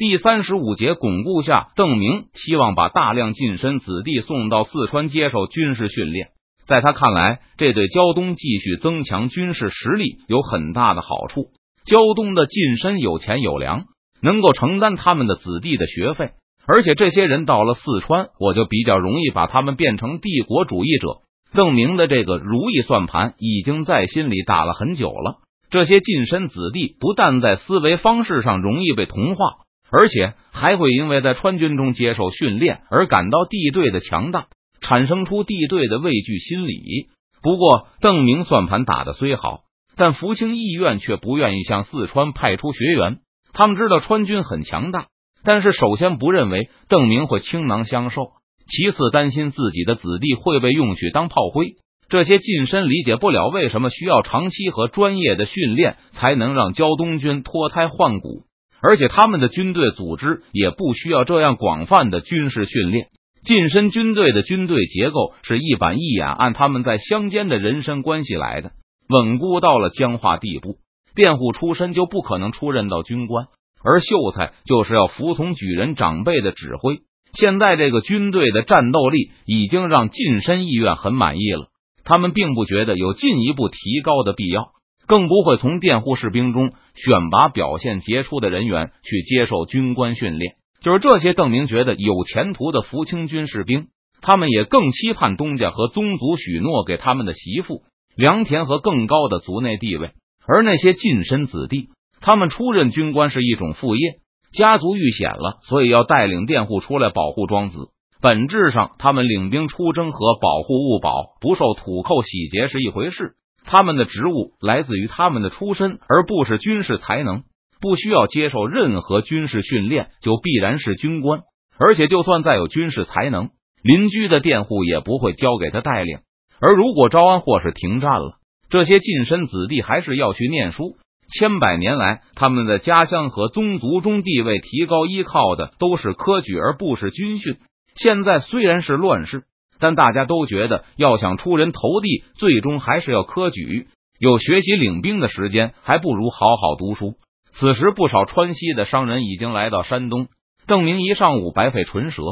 第三十五节巩固下，邓明希望把大量近身子弟送到四川接受军事训练。在他看来，这对胶东继续增强军事实力有很大的好处。胶东的近身有钱有粮，能够承担他们的子弟的学费，而且这些人到了四川，我就比较容易把他们变成帝国主义者。邓明的这个如意算盘已经在心里打了很久了。这些近身子弟不但在思维方式上容易被同化，而且还会因为在川军中接受训练而感到地队的强大，产生出地队的畏惧心理。不过，邓明算盘打的虽好，但福清意院却不愿意向四川派出学员。他们知道川军很强大，但是首先不认为邓明会倾囊相授，其次担心自己的子弟会被用去当炮灰。这些近身理解不了为什么需要长期和专业的训练才能让胶东军脱胎换骨，而且他们的军队组织也不需要这样广泛的军事训练。近身军队的军队结构是一板一眼按他们在乡间的人身关系来的，稳固到了僵化地步。佃户出身就不可能出任到军官，而秀才就是要服从举人长辈的指挥。现在这个军队的战斗力已经让近身意愿很满意了。他们并不觉得有进一步提高的必要，更不会从佃户士兵中选拔表现杰出的人员去接受军官训练。就是这些邓明觉得有前途的福清军士兵，他们也更期盼东家和宗族许诺给他们的媳妇、良田和更高的族内地位。而那些近身子弟，他们出任军官是一种副业，家族遇险了，所以要带领佃户出来保护庄子。本质上，他们领兵出征和保护物保不受土寇洗劫是一回事。他们的职务来自于他们的出身，而不是军事才能。不需要接受任何军事训练，就必然是军官。而且，就算再有军事才能，邻居的佃户也不会交给他带领。而如果招安或是停战了，这些近身子弟还是要去念书。千百年来，他们的家乡和宗族中地位提高，依靠的都是科举，而不是军训。现在虽然是乱世，但大家都觉得要想出人头地，最终还是要科举。有学习领兵的时间，还不如好好读书。此时，不少川西的商人已经来到山东。邓明一上午白费唇舌，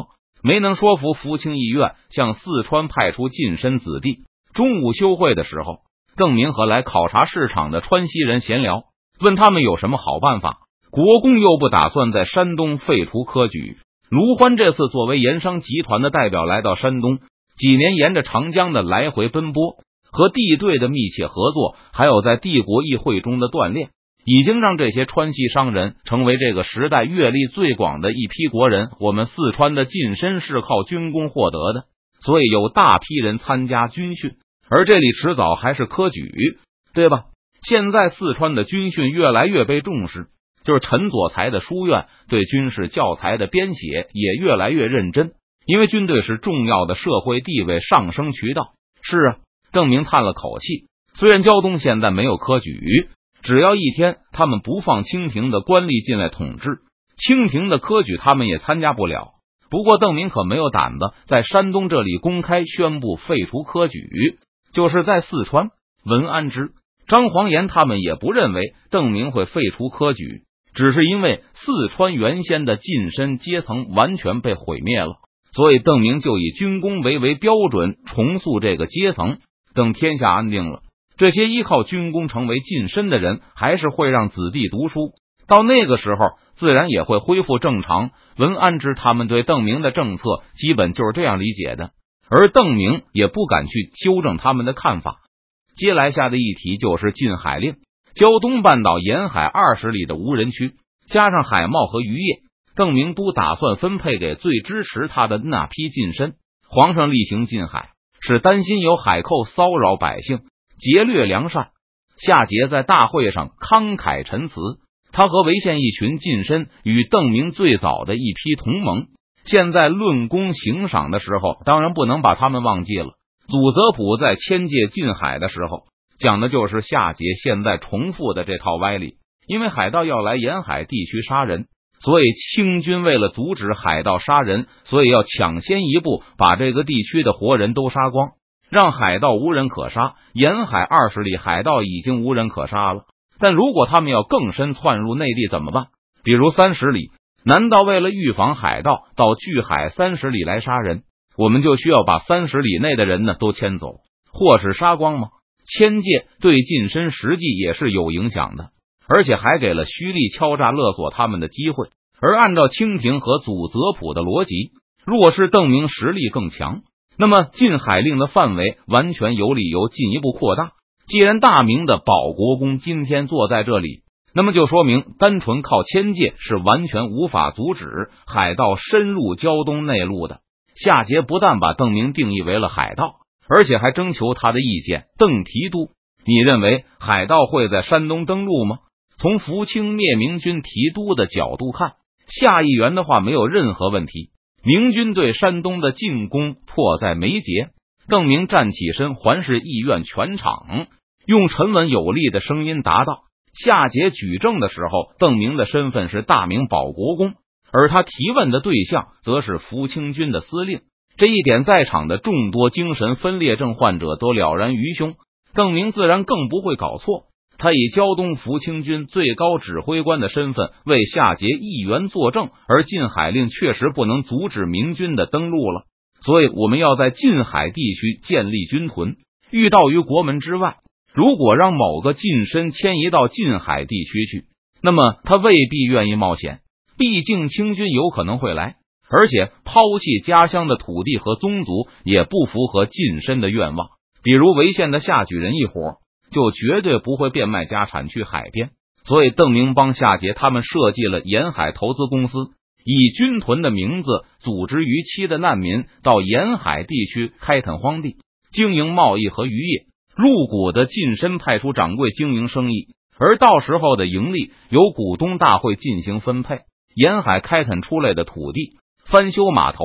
没能说服福清议院向四川派出近身子弟。中午休会的时候，邓明和来考察市场的川西人闲聊，问他们有什么好办法。国公又不打算在山东废除科举。卢欢这次作为盐商集团的代表来到山东，几年沿着长江的来回奔波，和地队的密切合作，还有在帝国议会中的锻炼，已经让这些川西商人成为这个时代阅历最广的一批国人。我们四川的晋身是靠军功获得的，所以有大批人参加军训，而这里迟早还是科举，对吧？现在四川的军训越来越被重视。就是陈佐才的书院对军事教材的编写也越来越认真，因为军队是重要的社会地位上升渠道。是啊，邓明叹了口气。虽然胶东现在没有科举，只要一天他们不放清廷的官吏进来统治，清廷的科举他们也参加不了。不过邓明可没有胆子在山东这里公开宣布废除科举，就是在四川，文安之、张煌岩他们也不认为邓明会废除科举。只是因为四川原先的近身阶层完全被毁灭了，所以邓明就以军功为为标准重塑这个阶层。等天下安定了，这些依靠军功成为近身的人，还是会让子弟读书。到那个时候，自然也会恢复正常。文安之他们对邓明的政策基本就是这样理解的，而邓明也不敢去纠正他们的看法。接来下的一题就是禁海令。胶东半岛沿海二十里的无人区，加上海贸和渔业，邓明都打算分配给最支持他的那批近身。皇上例行禁海，是担心有海寇骚扰百姓，劫掠良善。夏桀在大会上慷慨陈词，他和潍县一群近身与邓明最早的一批同盟。现在论功行赏的时候，当然不能把他们忘记了。祖泽普在迁界禁海的时候。讲的就是夏桀现在重复的这套歪理，因为海盗要来沿海地区杀人，所以清军为了阻止海盗杀人，所以要抢先一步把这个地区的活人都杀光，让海盗无人可杀。沿海二十里海盗已经无人可杀了，但如果他们要更深窜入内地怎么办？比如三十里，难道为了预防海盗到距海三十里来杀人，我们就需要把三十里内的人呢都迁走，或是杀光吗？迁界对近身实际也是有影响的，而且还给了胥吏敲诈勒索他们的机会。而按照清廷和祖泽普的逻辑，若是邓明实力更强，那么禁海令的范围完全有理由进一步扩大。既然大明的保国公今天坐在这里。那么就说明，单纯靠迁界是完全无法阻止海盗深入胶东内陆的。夏桀不但把邓明定义为了海盗，而且还征求他的意见。邓提督，你认为海盗会在山东登陆吗？从福清灭明军提督的角度看，夏议员的话没有任何问题。明军对山东的进攻迫在眉睫。邓明站起身，环视议院全场，用沉稳有力的声音答道。夏桀举证的时候，邓明的身份是大明保国公，而他提问的对象则是福清军的司令。这一点，在场的众多精神分裂症患者都了然于胸。邓明自然更不会搞错，他以胶东福清军最高指挥官的身份为夏桀议员作证，而禁海令确实不能阻止明军的登陆了。所以，我们要在禁海地区建立军屯，遇到于国门之外。如果让某个近身迁移到近海地区去，那么他未必愿意冒险。毕竟清军有可能会来，而且抛弃家乡的土地和宗族也不符合近身的愿望。比如潍县的夏举人一伙，就绝对不会变卖家产去海边。所以邓明帮夏桀他们设计了沿海投资公司，以军屯的名字组织逾期的难民到沿海地区开垦荒地，经营贸易和渔业。入股的近身派出掌柜经营生意，而到时候的盈利由股东大会进行分配。沿海开垦出来的土地、翻修码头、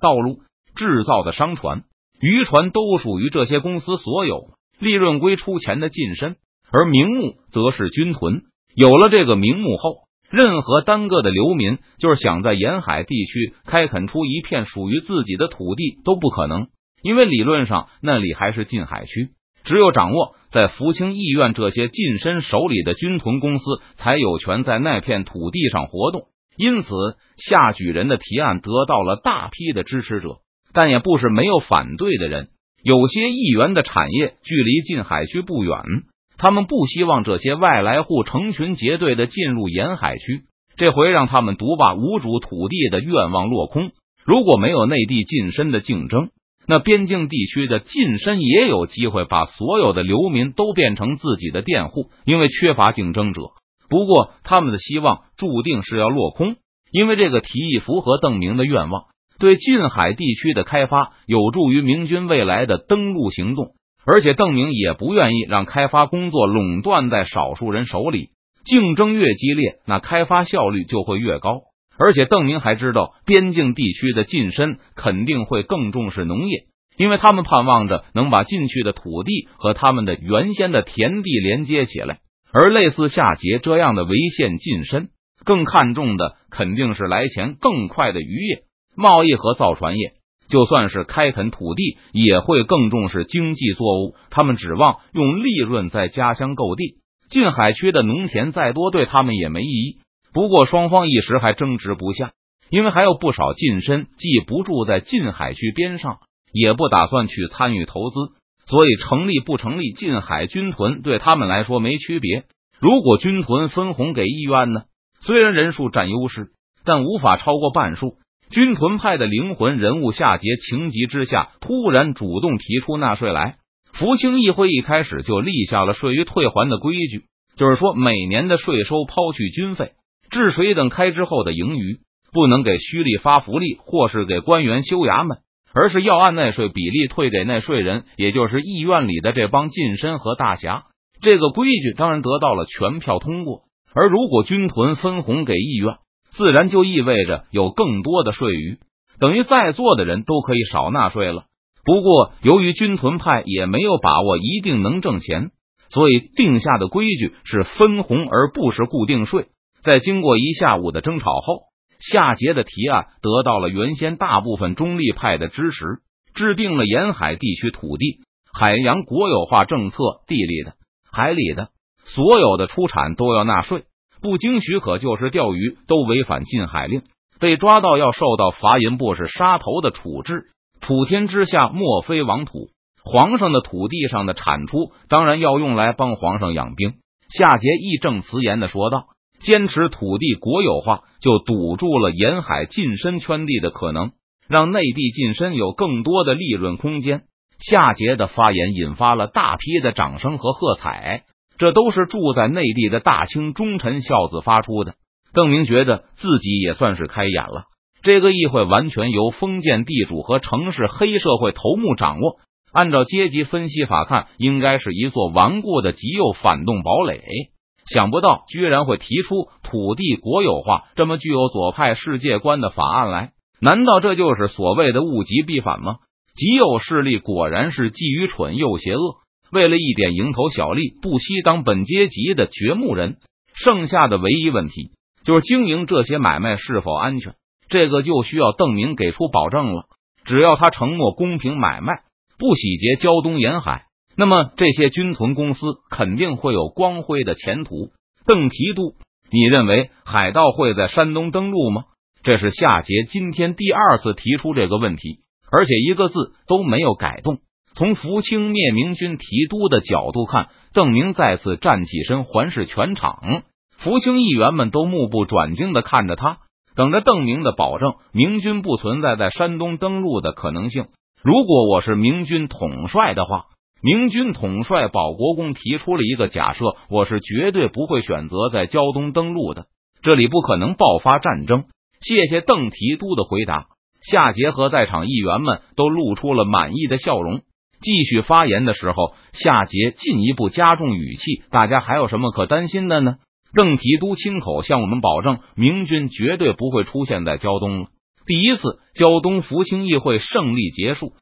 道路、制造的商船、渔船都属于这些公司所有，利润归出钱的近身，而名目则是军屯。有了这个名目后，任何单个的流民就是想在沿海地区开垦出一片属于自己的土地都不可能，因为理论上那里还是禁海区。只有掌握在福清议院这些近身手里的军屯公司，才有权在那片土地上活动。因此，夏举人的提案得到了大批的支持者，但也不是没有反对的人。有些议员的产业距离近海区不远，他们不希望这些外来户成群结队的进入沿海区，这回让他们独霸无主土地的愿望落空。如果没有内地近身的竞争，那边境地区的近身也有机会把所有的流民都变成自己的佃户，因为缺乏竞争者。不过，他们的希望注定是要落空，因为这个提议符合邓明的愿望，对近海地区的开发有助于明军未来的登陆行动。而且，邓明也不愿意让开发工作垄断在少数人手里，竞争越激烈，那开发效率就会越高。而且邓明还知道，边境地区的近身肯定会更重视农业，因为他们盼望着能把进去的土地和他们的原先的田地连接起来。而类似夏桀这样的围县近身，更看重的肯定是来钱更快的渔业、贸易和造船业。就算是开垦土地，也会更重视经济作物。他们指望用利润在家乡购地，近海区的农田再多，对他们也没意义。不过双方一时还争执不下，因为还有不少近身既不住在近海区边上，也不打算去参与投资，所以成立不成立近海军屯对他们来说没区别。如果军屯分红给议院呢？虽然人数占优势，但无法超过半数。军屯派的灵魂人物夏桀情急之下突然主动提出纳税来。福清议会一开始就立下了税于退还的规矩，就是说每年的税收抛去军费。治水等开支后的盈余不能给胥吏发福利，或是给官员修衙门，而是要按纳税比例退给纳税人，也就是议院里的这帮近身和大侠。这个规矩当然得到了全票通过。而如果军屯分红给议院，自然就意味着有更多的税余，等于在座的人都可以少纳税了。不过，由于军屯派也没有把握一定能挣钱，所以定下的规矩是分红而不是固定税。在经过一下午的争吵后，夏桀的提案得到了原先大部分中立派的支持，制定了沿海地区土地、海洋国有化政策，地里的、海里的所有的出产都要纳税，不经许可就是钓鱼，都违反禁海令，被抓到要受到罚银不是杀头的处置。普天之下莫非王土，皇上的土地上的产出当然要用来帮皇上养兵。夏桀义正辞严的说道：“坚持土地国有化，就堵住了沿海近身圈地的可能，让内地近身有更多的利润空间。”夏桀的发言引发了大批的掌声和喝彩。这都是住在内地的大清忠臣孝子发出的。邓明觉得自己也算是开眼了。这个议会完全由封建地主和城市黑社会头目掌握，按照阶级分析法看，应该是一座顽固的极右反动堡垒。想不到居然会提出土地国有化这么具有左派世界观的法案来。难道这就是所谓的物极必反吗？极右势力果然是既愚蠢又邪恶。为了一点蝇头小利，不惜当本阶级的掘墓人。剩下的唯一问题就是经营这些买卖是否安全，这个就需要邓明给出保证了。只要他承诺公平买卖，不洗劫胶东沿海，那么这些军屯公司肯定会有光辉的前途。邓提督，你认为海盗会在山东登陆吗？这是夏桀今天第二次提出这个问题，而且一个字都没有改动。从福清灭明军提督的角度看，邓明再次站起身环视全场，福清议员们都目不转睛的看着他，等着邓明的保证。明军不存在在山东登陆的可能性。如果我是明军统帅的话，明军统帅保国公提出了一个假设，我是绝对不会选择在胶东登陆的，这里不可能爆发战争。谢谢邓提督的回答。夏桀和在场议员们都露出了满意的笑容。继续发言的时候，夏桀进一步加重语气：“大家还有什么可担心的呢？”郑提督亲口向我们保证，明军绝对不会出现在胶东了。第一次胶东福清议会胜利结束，